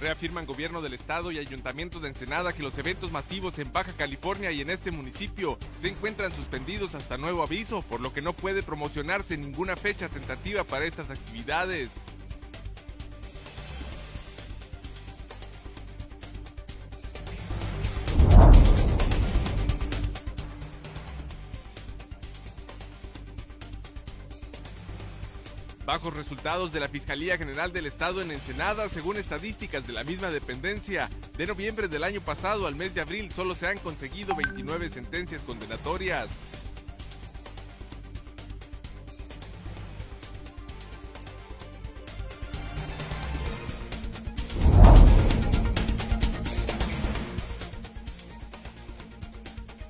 Reafirman gobierno del estado y ayuntamiento de Ensenada que los eventos masivos en Baja California y en este municipio se encuentran suspendidos hasta nuevo aviso, por lo que no puede promocionarse ninguna fecha tentativa para estas actividades. Bajos resultados de la Fiscalía General del Estado en Ensenada, según estadísticas de la misma dependencia. De noviembre del año pasado al mes de abril solo se han conseguido 29 sentencias condenatorias.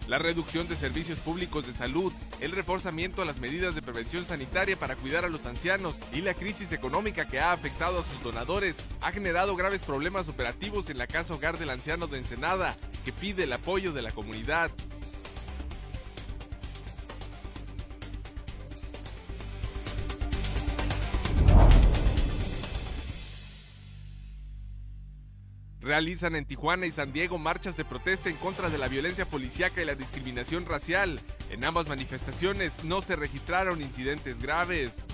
La reducción de servicios públicos de salud, el reforzamiento a las medidas de prevención sanitaria para cuidar a los ancianos y la crisis económica que ha afectado a sus donadores ha generado graves problemas operativos en la Casa Hogar del Anciano de Ensenada, que pide el apoyo de la comunidad. Realizan en Tijuana y San Diego marchas de protesta en contra de la violencia policíaca y la discriminación racial. En ambas manifestaciones no se registraron incidentes graves.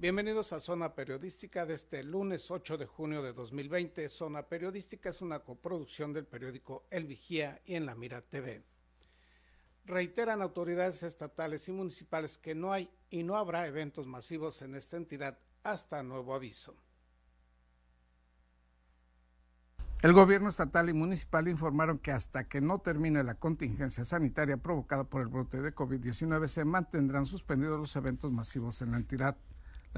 Bienvenidos a Zona Periodística de este lunes 8 de junio de 2020. Zona Periodística es una coproducción del periódico El Vigía y en La Mira TV. Reiteran autoridades estatales y municipales que no hay y no habrá eventos masivos en esta entidad hasta nuevo aviso. El gobierno estatal y municipal informaron que hasta que no termine la contingencia sanitaria provocada por el brote de COVID-19 se mantendrán suspendidos los eventos masivos en la entidad.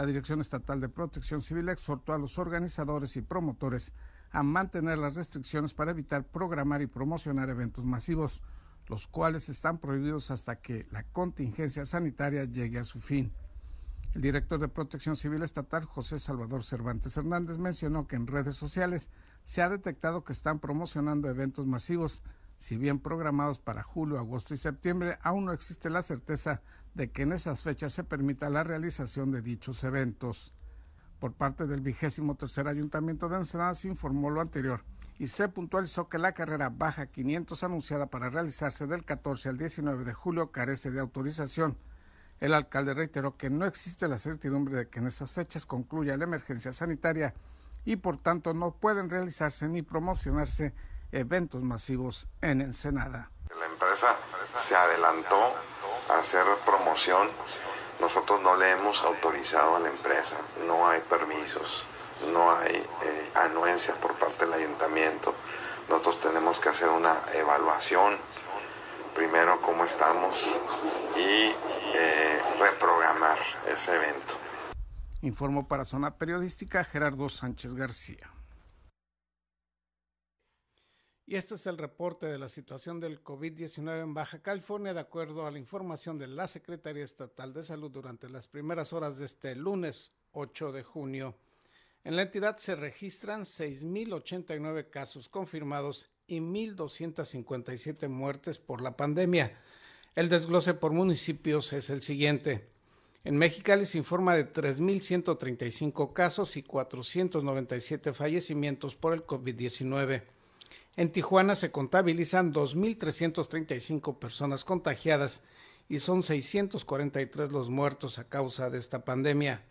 La Dirección Estatal de Protección Civil exhortó a los organizadores y promotores a mantener las restricciones para evitar programar y promocionar eventos masivos, los cuales están prohibidos hasta que la contingencia sanitaria llegue a su fin. El director de Protección Civil Estatal, José Salvador Cervantes Hernández, mencionó que en redes sociales se ha detectado que están promocionando eventos masivos. Si bien programados para julio, agosto y septiembre, aún no existe la certeza de que en esas fechas se permita la realización de dichos eventos. Por parte del vigésimo tercer ayuntamiento de Ensenada se informó lo anterior y se puntualizó que la carrera Baja 500 anunciada para realizarse del 14 al 19 de julio carece de autorización. El alcalde reiteró que no existe la certidumbre de que en esas fechas concluya la emergencia sanitaria y por tanto no pueden realizarse ni promocionarse eventos masivos en Ensenada. La empresa se adelantó hacer promoción, nosotros no le hemos autorizado a la empresa, no hay permisos, no hay eh, anuencias por parte del ayuntamiento. Nosotros tenemos que hacer una evaluación, primero cómo estamos y eh, reprogramar ese evento. Informó para Zona Periodística Gerardo Sánchez García. Y este es el reporte de la situación del COVID-19 en Baja California, de acuerdo a la información de la Secretaría Estatal de Salud durante las primeras horas de este lunes 8 de junio. En la entidad se registran 6.089 casos confirmados y 1.257 muertes por la pandemia. El desglose por municipios es el siguiente. En Mexicali se informa de 3.135 casos y 497 fallecimientos por el COVID-19. En Tijuana se contabilizan 2.335 personas contagiadas y son 643 los muertos a causa de esta pandemia.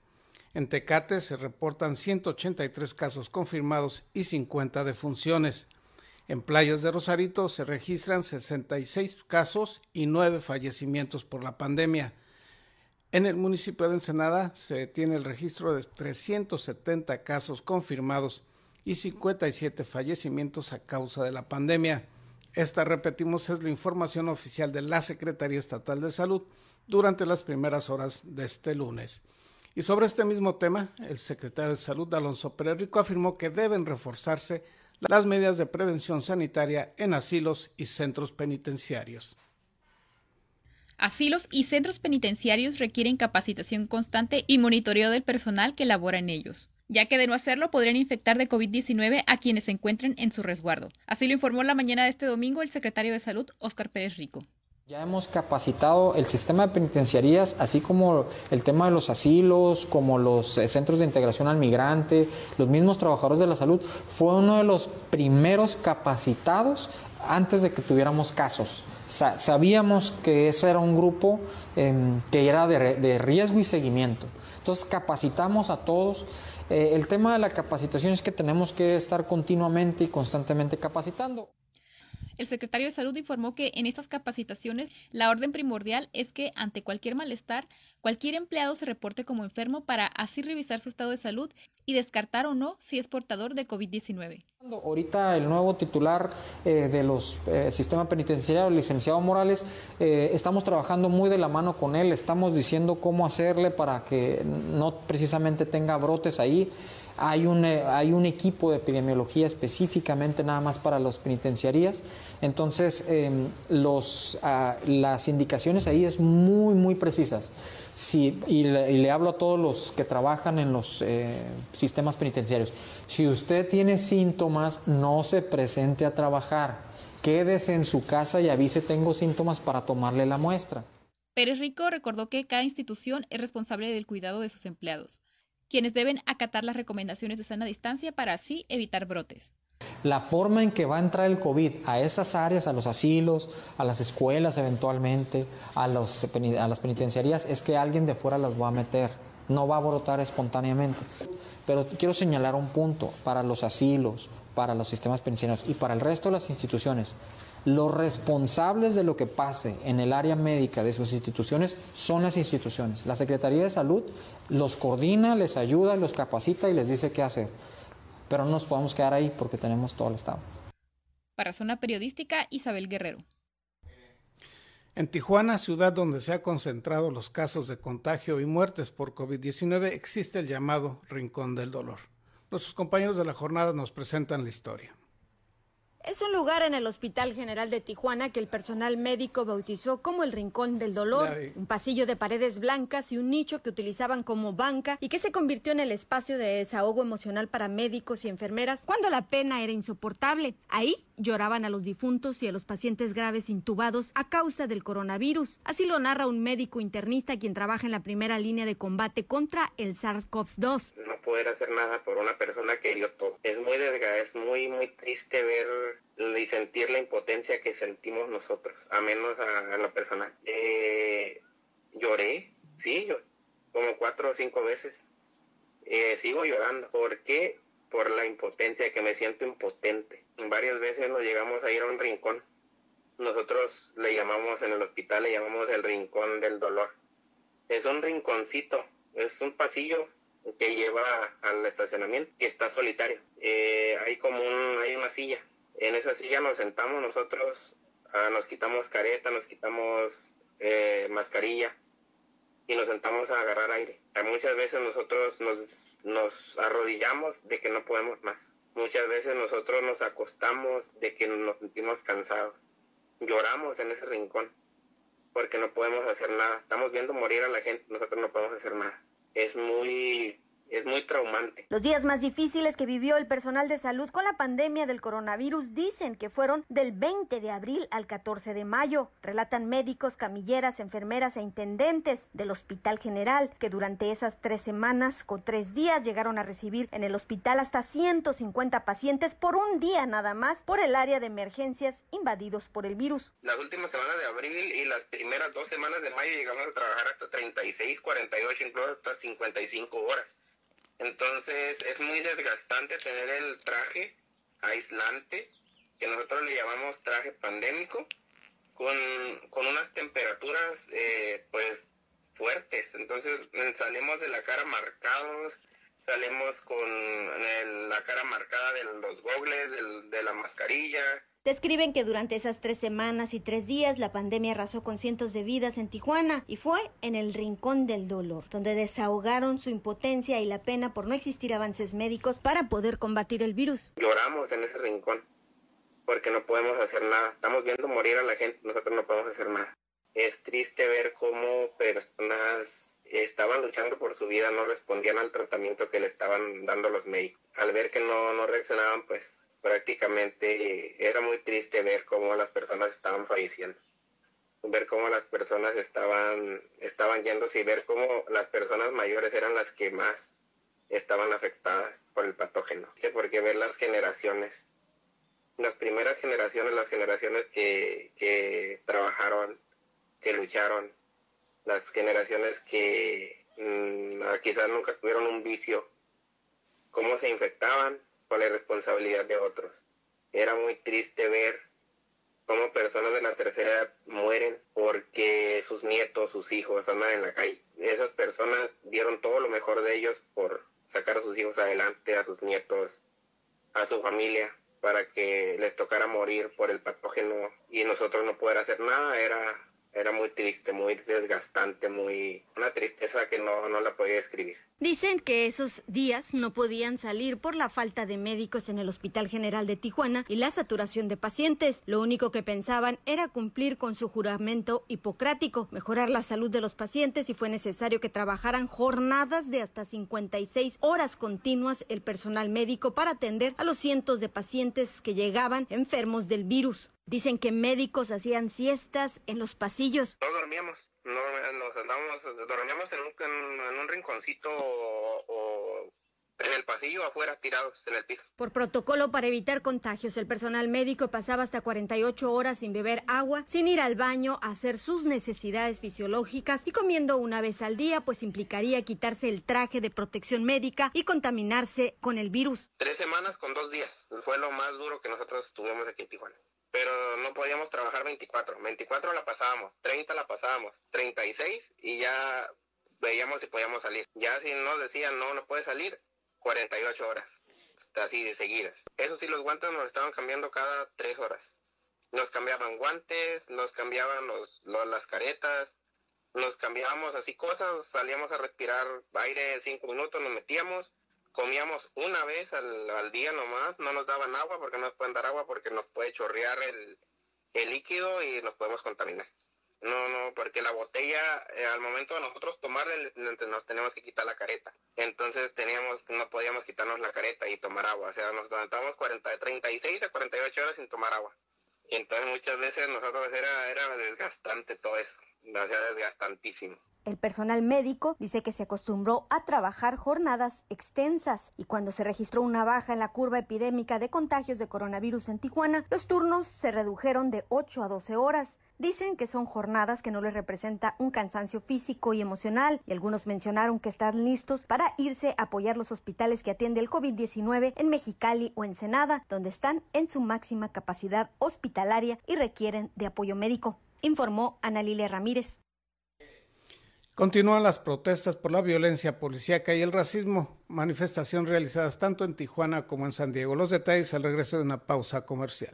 En Tecate se reportan 183 casos confirmados y 50 defunciones. En Playas de Rosarito se registran 66 casos y 9 fallecimientos por la pandemia. En el municipio de Ensenada se tiene el registro de 370 casos confirmados y 57 fallecimientos a causa de la pandemia. Esta, repetimos, es la información oficial de la Secretaría Estatal de Salud durante las primeras horas de este lunes. Y sobre este mismo tema, el secretario de Salud, Alonso Pérez afirmó que deben reforzarse las medidas de prevención sanitaria en asilos y centros penitenciarios. Asilos y centros penitenciarios requieren capacitación constante y monitoreo del personal que labora en ellos ya que de no hacerlo podrían infectar de COVID-19 a quienes se encuentren en su resguardo. Así lo informó la mañana de este domingo el secretario de Salud, Óscar Pérez Rico. Ya hemos capacitado el sistema de penitenciarías, así como el tema de los asilos, como los eh, centros de integración al migrante, los mismos trabajadores de la salud, fue uno de los primeros capacitados antes de que tuviéramos casos. sabíamos que ese era un grupo em, que era de riesgo y seguimiento. Entonces capacitamos a todos eh, el tema de la capacitación es que tenemos que estar continuamente y constantemente capacitando. El secretario de Salud informó que en estas capacitaciones la orden primordial es que ante cualquier malestar, cualquier empleado se reporte como enfermo para así revisar su estado de salud y descartar o no si es portador de COVID-19. Ahorita el nuevo titular eh, de los eh, sistemas penitenciarios, el licenciado Morales, eh, estamos trabajando muy de la mano con él, estamos diciendo cómo hacerle para que no precisamente tenga brotes ahí. Hay un, eh, hay un equipo de epidemiología específicamente nada más para las penitenciarías. Entonces, em, los, ah, las indicaciones ahí es muy, muy precisas. Si, y, le, hablo a todos los que trabajan en los eh, sistemas penitenciarios. Si usted tiene síntomas, no se presente a trabajar. Quédese en su casa y avise tengo síntomas para tomarle la muestra. Pérez Rico recordó que cada institución es responsable del cuidado de sus empleados quienes deben acatar las recomendaciones de sana distancia para así evitar brotes. La forma en que va a entrar el COVID a esas áreas, a los asilos, a las escuelas eventualmente, a, las penitenciarías, es que alguien de fuera las va a meter, no va a brotar espontáneamente. Pero quiero señalar un punto para los asilos, para los sistemas penitenciarios y para el resto de las instituciones. Los responsables de lo que pase en el área médica de sus instituciones son las instituciones. La Secretaría de Salud los coordina, les ayuda, los capacita y les dice qué hacer. Pero no nos podemos quedar ahí porque tenemos todo el Estado. Para Zona Periodística, Isabel Guerrero. En Tijuana, ciudad donde se han concentrado los casos de contagio y muertes por COVID-19, existe el llamado Rincón del Dolor. Nuestros compañeros de la jornada nos presentan la historia. Es un lugar en el Hospital General de Tijuana que el personal médico bautizó como el Rincón del Dolor, un pasillo de paredes blancas y un nicho que utilizaban como banca y que se convirtió en el espacio de desahogo emocional para médicos y enfermeras cuando la pena era insoportable. Ahí lloraban a los difuntos y a los pacientes graves intubados a causa del coronavirus. Así lo narra un médico internista quien trabaja en la primera línea de combate contra el SARS-CoV-2. No poder hacer nada por una persona que Dios todo. Es muy desgastante, es muy, muy triste ver y sentir la impotencia que sentimos nosotros, a menos a, la persona. Eh, lloré, sí, como cuatro o cinco veces. Eh, sigo llorando. ¿Por qué? Por la impotencia, que me siento impotente. Varias veces nos llegamos a ir a un rincón. Nosotros le llamamos en el hospital, le llamamos el rincón del dolor. Es un rinconcito, es un pasillo que lleva al estacionamiento y está solitario. Eh, hay como un, hay una silla en esa silla nos sentamos nosotros, ah, nos quitamos careta, nos quitamos eh, mascarilla y nos sentamos a agarrar aire. Muchas veces nosotros nos, nos arrodillamos de que no podemos más. Muchas veces nosotros nos acostamos de que nos sentimos cansados. Lloramos en ese rincón porque no podemos hacer nada. Estamos viendo morir a la gente, nosotros no podemos hacer nada. Es muy es muy traumante. Los días más difíciles que vivió el personal de salud con la pandemia del coronavirus dicen que fueron del 20 de abril al 14 de mayo. Relatan médicos, camilleras, enfermeras e intendentes del Hospital General que durante esas tres semanas con tres días llegaron a recibir en el hospital hasta 150 pacientes por un día nada más por el área de emergencias invadidos por el virus. Las últimas semanas de abril y las primeras dos semanas de mayo llegamos a trabajar hasta 36, 48, incluso hasta 55 horas. Entonces es muy desgastante tener el traje aislante, que nosotros le llamamos traje pandémico, con, unas temperaturas eh, pues fuertes. Entonces salimos de la cara marcados, salimos con la cara marcada de los gogles, de la mascarilla. Describen que durante esas tres semanas y tres días la pandemia arrasó con cientos de vidas en Tijuana y fue en el rincón del dolor, donde desahogaron su impotencia y la pena por no existir avances médicos para poder combatir el virus. Lloramos en ese rincón porque no podemos hacer nada. Estamos viendo morir a la gente, nosotros no podemos hacer nada. Es triste ver cómo personas estaban luchando por su vida, no respondían al tratamiento que le estaban dando los médicos. Al ver que no, no reaccionaban, pues prácticamente era muy triste ver cómo las personas estaban falleciendo. Ver cómo las personas estaban, estaban yéndose y ver cómo las personas mayores eran las que más estaban afectadas por el patógeno. Porque ver las generaciones, las primeras generaciones, las generaciones que, que trabajaron, que lucharon, las generaciones que mm, quizás nunca tuvieron un vicio, cómo se infectaban con la de otros. Era muy triste ver cómo personas de la tercera edad mueren porque sus nietos, sus hijos andan en la calle. Esas personas dieron todo lo mejor de ellos por sacar a sus hijos adelante, a sus nietos, a su familia, para que les tocara morir por el patógeno y nosotros no poder hacer nada. Era era muy triste, muy desgastante, muy una tristeza que no, no la podía escribir. Dicen que esos días no podían salir por la falta de médicos en el Hospital General de Tijuana y la saturación de pacientes. Lo único que pensaban era cumplir con su juramento hipocrático, mejorar la salud de los pacientes y fue necesario que trabajaran jornadas de hasta 56 horas continuas el personal médico para atender a los cientos de pacientes que llegaban enfermos del virus. Dicen que médicos hacían siestas en los pasillos. No dormíamos, no, nos andábamos, dormíamos en un, en un rinconcito o, en el pasillo afuera tirados en el piso. Por protocolo para evitar contagios, el personal médico pasaba hasta 48 horas sin beber agua, sin ir al baño, a hacer sus necesidades fisiológicas y comiendo una vez al día, pues implicaría quitarse el traje de protección médica y contaminarse con el virus. Tres semanas con dos días. Fue lo más duro que nosotros tuvimos aquí en Tijuana pero no podíamos trabajar 24. 24 la pasábamos, 30 la pasábamos, 36 y ya veíamos si podíamos salir. Ya si nos decían no, no puede salir, 48 horas, así de seguidas. Eso sí, los guantes nos estaban cambiando cada 3 horas. Nos cambiaban guantes, nos cambiaban los, las caretas, nos cambiábamos así cosas, salíamos a respirar aire 5 minutos, nos metíamos comíamos una vez al, día nomás, no nos daban agua porque no nos pueden dar agua porque nos puede chorrear el, líquido y nos podemos contaminar. No, no, porque la botella, eh, al momento de nosotros tomarle, nos tenemos que quitar la careta. Entonces teníamos, no podíamos quitarnos la careta y tomar agua. O sea, nos aguantamos 40, 36 a 48 horas sin tomar agua. Y entonces muchas veces nosotros era, era desgastante todo eso. Desgastantísimo. El personal médico dice que se acostumbró a trabajar jornadas extensas y cuando se registró una baja en la curva epidémica de contagios de coronavirus en Tijuana, los turnos se redujeron de 8 a 12 horas. Dicen que son jornadas que no les representa un cansancio físico y emocional y algunos mencionaron que están listos para irse a apoyar los hospitales que atiende el COVID-19 en Mexicali o Ensenada, donde están en su máxima capacidad hospitalaria y requieren de apoyo médico, informó Ana Lilia Ramírez. Continúan las protestas por la violencia policíaca y el racismo, manifestación realizadas tanto en Tijuana como en San Diego. Los detalles al regreso de una pausa comercial.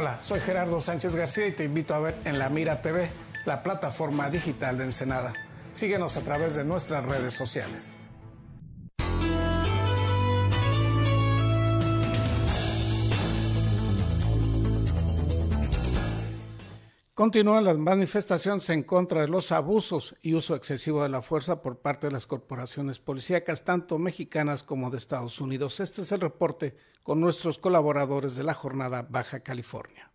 Hola, soy Gerardo Sánchez García y te invito a ver en La Mira TV la plataforma digital de Ensenada. Síguenos a través de nuestras redes sociales. Continúan las manifestaciones en contra de los abusos y uso excesivo de la fuerza por parte de las corporaciones policíacas, tanto mexicanas como de Estados Unidos. Este es el reporte con nuestros colaboradores de la jornada Baja California.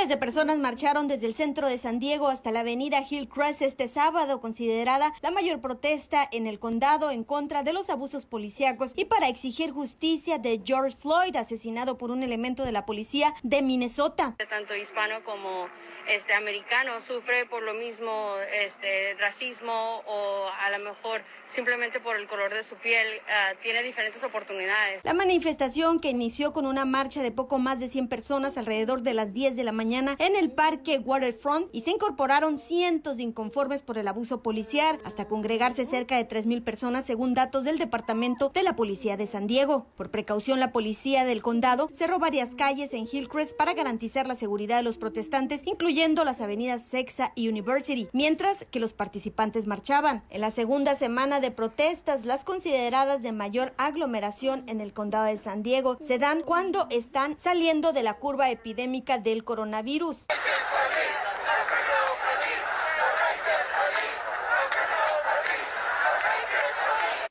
Miles de personas marcharon desde el centro de San Diego hasta la avenida Hillcrest este sábado, considerada la mayor protesta en el condado en contra de los abusos policíacos y para exigir justicia de George Floyd, asesinado por un elemento de la policía de Minnesota. Tanto hispano como este americano sufre por lo mismo este racismo o a lo mejor simplemente por el color de su piel uh, tiene diferentes oportunidades. La manifestación que inició con una marcha de poco más de 100 personas alrededor de las 10 de la mañana en el parque Waterfront y se incorporaron cientos de inconformes por el abuso policial hasta congregarse cerca de 3.000 personas según datos del Departamento de la Policía de San Diego. Por precaución, la policía del condado cerró varias calles en Hillcrest para garantizar la seguridad de los protestantes, incluyendo las avenidas Sexa y University, mientras que los participantes marchaban. En la segunda semana de protestas, las consideradas de mayor aglomeración en el condado de San Diego se dan cuando están saliendo de la curva epidémica del coronavirus coronavirus.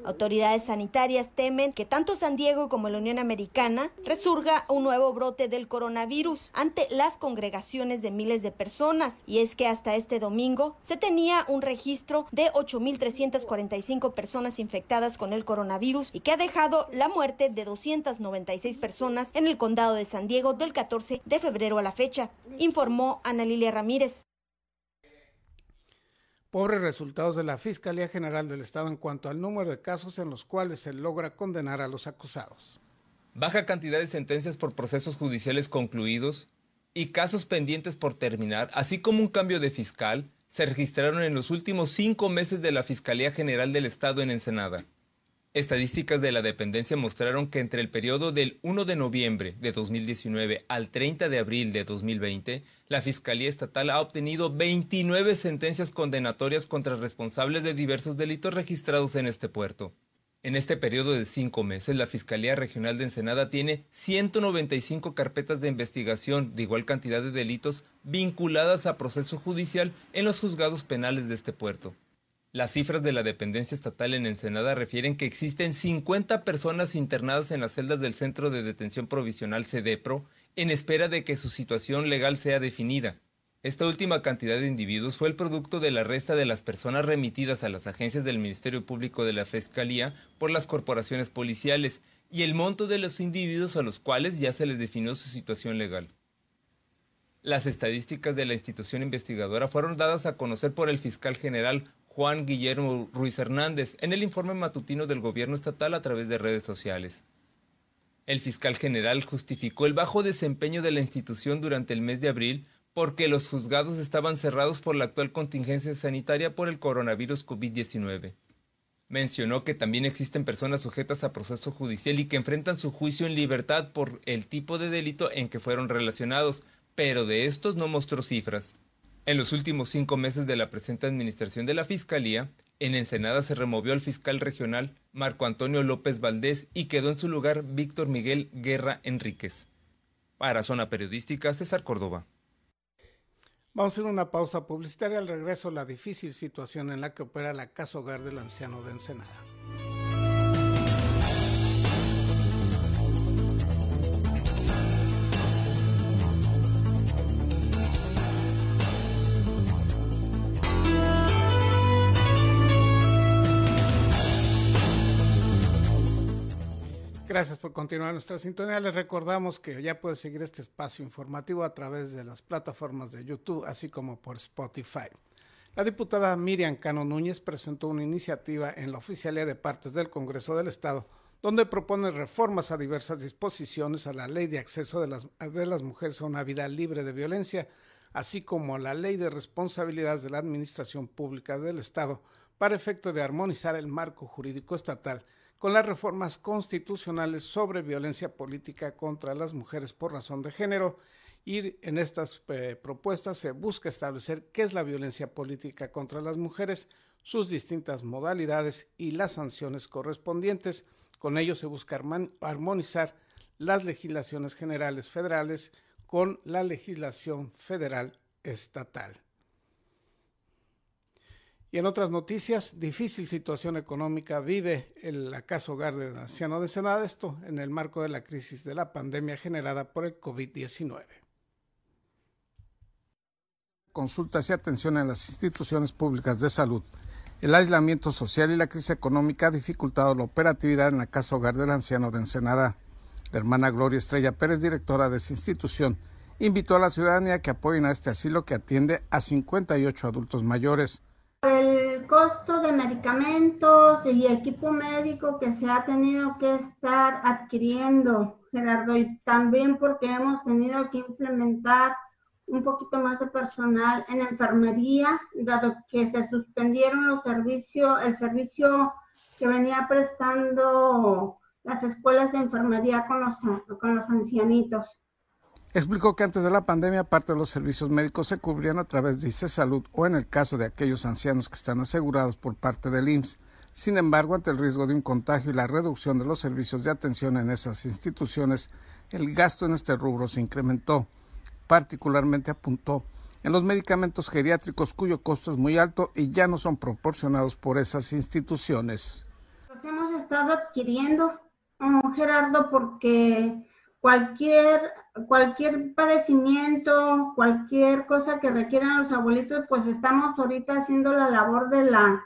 Autoridades sanitarias temen que tanto San Diego como la Unión Americana resurga un nuevo brote del coronavirus ante las congregaciones de miles de personas. Y es que hasta este domingo se tenía un registro de 8.345 personas infectadas con el coronavirus y que ha dejado la muerte de 296 personas en el condado de San Diego del 14 de febrero a la fecha, informó Ana Lilia Ramírez pobres resultados de la Fiscalía General del Estado en cuanto al número de casos en los cuales se logra condenar a los acusados. Baja cantidad de sentencias por procesos judiciales concluidos y casos pendientes por terminar, así como un cambio de fiscal, se registraron en los últimos cinco meses de la Fiscalía General del Estado en Ensenada. Estadísticas de la dependencia mostraron que entre el periodo del 1 de noviembre de 2019 al 30 de abril de 2020, la Fiscalía Estatal ha obtenido 29 sentencias condenatorias contra responsables de diversos delitos registrados en este puerto. En este periodo de cinco meses, la Fiscalía Regional de Ensenada tiene 195 carpetas de investigación de igual cantidad de delitos vinculadas a proceso judicial en los juzgados penales de este puerto. Las cifras de la dependencia estatal en Ensenada refieren que existen 50 personas internadas en las celdas del Centro de Detención Provisional CEDEPRO en espera de que su situación legal sea definida. Esta última cantidad de individuos fue el producto de la resta de las personas remitidas a las agencias del Ministerio Público de la Fiscalía por las corporaciones policiales y el monto de los individuos a los cuales ya se les definió su situación legal. Las estadísticas de la institución investigadora fueron dadas a conocer por el fiscal general Juan Guillermo Ruiz Hernández en el informe matutino del gobierno estatal a través de redes sociales. El fiscal general justificó el bajo desempeño de la institución durante el mes de abril porque los juzgados estaban cerrados por la actual contingencia sanitaria por el coronavirus COVID-19. Mencionó que también existen personas sujetas a proceso judicial y que enfrentan su juicio en libertad por el tipo de delito en que fueron relacionados, pero de estos no mostró cifras. En los últimos cinco meses de la presente administración de la Fiscalía, en Ensenada se removió al fiscal regional Marco Antonio López Valdés y quedó en su lugar Víctor Miguel Guerra Enríquez. Para Zona Periodística, César Córdoba. Vamos a hacer una pausa publicitaria al regreso la difícil situación en la que opera la Casa Hogar del Anciano de Ensenada. Gracias por continuar nuestra sintonía. Les recordamos que ya puede seguir este espacio informativo a través de las plataformas de YouTube, así como por Spotify. La diputada Miriam Cano Núñez presentó una iniciativa en la Oficialía de Partes del Congreso del Estado, donde propone reformas a diversas disposiciones a la Ley de Acceso de las, de las Mujeres a una Vida Libre de Violencia, así como a la Ley de Responsabilidades de la Administración Pública del Estado, para efecto de armonizar el marco jurídico estatal con las reformas constitucionales sobre violencia política contra las mujeres por razón de género. Y en estas eh, propuestas se busca establecer qué es la violencia política contra las mujeres, sus distintas modalidades y las sanciones correspondientes. Con ello se busca armonizar las legislaciones generales federales con la legislación federal estatal. Y en otras noticias, difícil situación económica vive el, la casa hogar del anciano de Senada, esto en el marco de la crisis de la pandemia generada por el COVID-19. consultas y atención en las instituciones públicas de salud. El aislamiento social y la crisis económica ha dificultado la operatividad en la Casa Hogar del Anciano de Ensenada. La hermana Gloria Estrella Pérez, directora de esa institución, invitó a la ciudadanía que apoyen a este asilo que atiende a 58 adultos mayores. El costo de medicamentos y equipo médico que se ha tenido que estar adquiriendo, Gerardo, y también porque hemos tenido que implementar un poquito más de personal en enfermería, dado que se suspendieron los servicios, el servicio que venía prestando las escuelas de enfermería con los, con los ancianitos. Explicó que antes de la pandemia parte de los servicios médicos se cubrían a través de ICE Salud o en el caso de aquellos ancianos que están asegurados por parte del IMSS. Sin embargo, ante el riesgo de un contagio y la reducción de los servicios de atención en esas instituciones, el gasto en este rubro se incrementó. Particularmente apuntó en los medicamentos geriátricos cuyo costo es muy alto y ya no son proporcionados por esas instituciones. Hemos estado adquiriendo, oh, Gerardo, porque cualquier, cualquier padecimiento, cualquier cosa que requieran los abuelitos, pues estamos ahorita haciendo la labor de la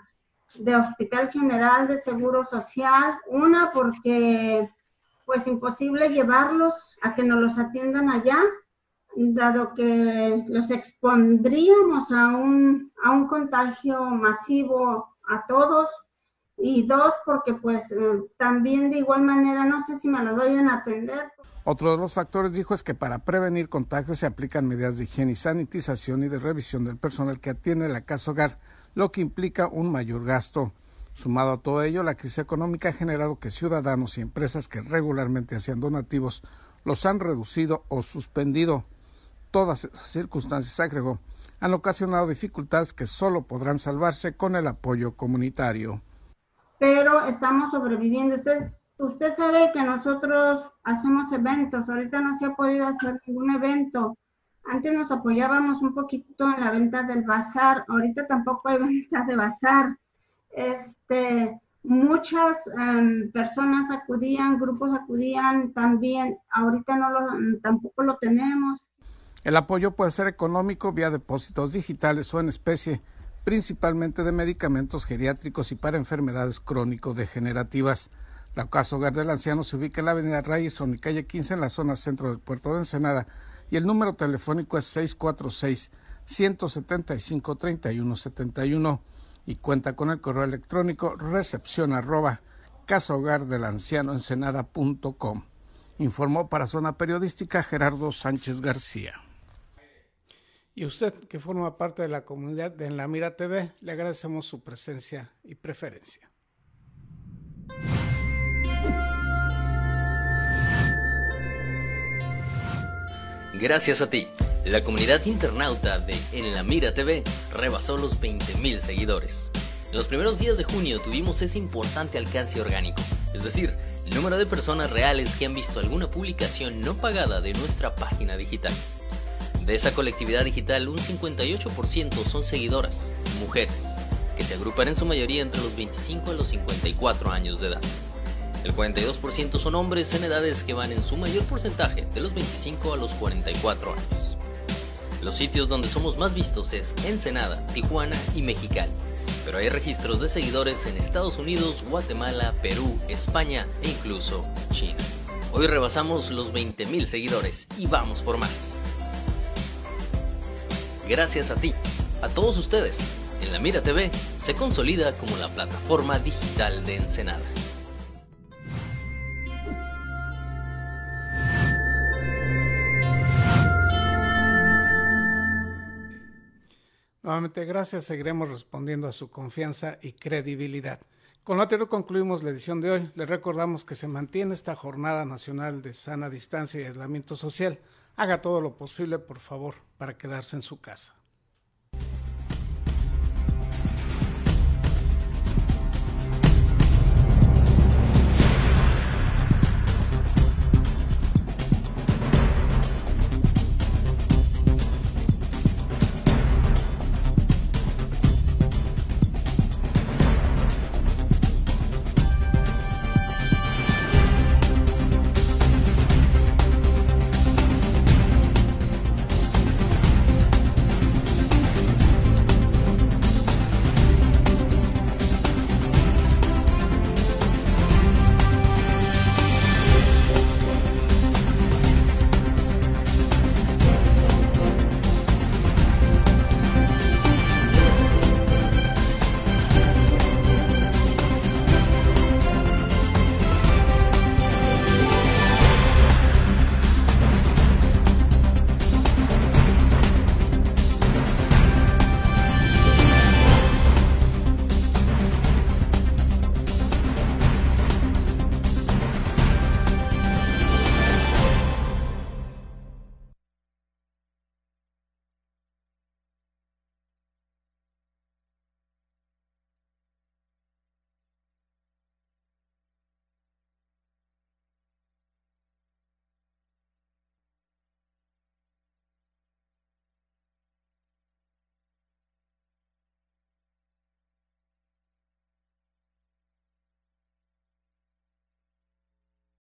de Hospital General de Seguro Social. Una, porque pues imposible llevarlos a que nos los atiendan allá, dado que los expondríamos a un, a un contagio masivo a todos y dos, porque pues eh, también de igual manera no sé si me lo vayan a atender. Otro de los factores, dijo, es que para prevenir contagios se aplican medidas de higiene y sanitización y de revisión del personal que atiende la casa hogar, lo que implica un mayor gasto. Sumado a todo ello, la crisis económica ha generado que ciudadanos y empresas que regularmente hacían donativos los han reducido o suspendido. Todas esas circunstancias, agregó, han ocasionado dificultades que solo podrán salvarse con el apoyo comunitario pero estamos sobreviviendo. Usted, usted sabe que nosotros hacemos eventos, ahorita no se ha podido hacer ningún evento. Antes nos apoyábamos un poquito en la venta del bazar, ahorita tampoco hay venta de bazar. Este, muchas em, personas acudían, grupos acudían también, ahorita no lo, tampoco lo tenemos. El apoyo puede ser económico vía depósitos digitales o en especie principalmente de medicamentos geriátricos y para enfermedades crónico-degenerativas. La Casa Hogar del Anciano se ubica en la Avenida Rayson y calle 15 en la zona centro del puerto de Ensenada y el número telefónico es 646-175-3171 y cuenta con el correo electrónico recepción arroba Ensenada.com. Informó para Zona Periodística Gerardo Sánchez García. Y usted, que forma parte de la comunidad de En la Mira TV, le agradecemos su presencia y preferencia. Gracias a ti, la comunidad internauta de En la Mira TV rebasó los 20.000 seguidores. En los primeros días de junio tuvimos ese importante alcance orgánico, es decir, número de personas reales que han visto alguna publicación no pagada de nuestra página digital. De esa colectividad digital, un 58% son seguidoras, mujeres, que se agrupan en su mayoría entre los 25 a los 54 años de edad. El 42% son hombres en edades que van en su mayor porcentaje de los 25 a los 44 años. Los sitios donde somos más vistos es Ensenada, Tijuana y Mexicali, pero hay registros de seguidores en Estados Unidos, Guatemala, Perú, España e incluso China. Hoy rebasamos los 20.000 seguidores y vamos por más. Gracias a ti, a todos ustedes, en la Mira TV se consolida como la plataforma digital de Ensenada. Nuevamente, gracias. Seguiremos respondiendo a su confianza y credibilidad. Con lo anterior concluimos la edición de hoy. Les recordamos que se mantiene esta jornada nacional de sana distancia y aislamiento social haga todo lo posible, por favor, para quedarse en su casa.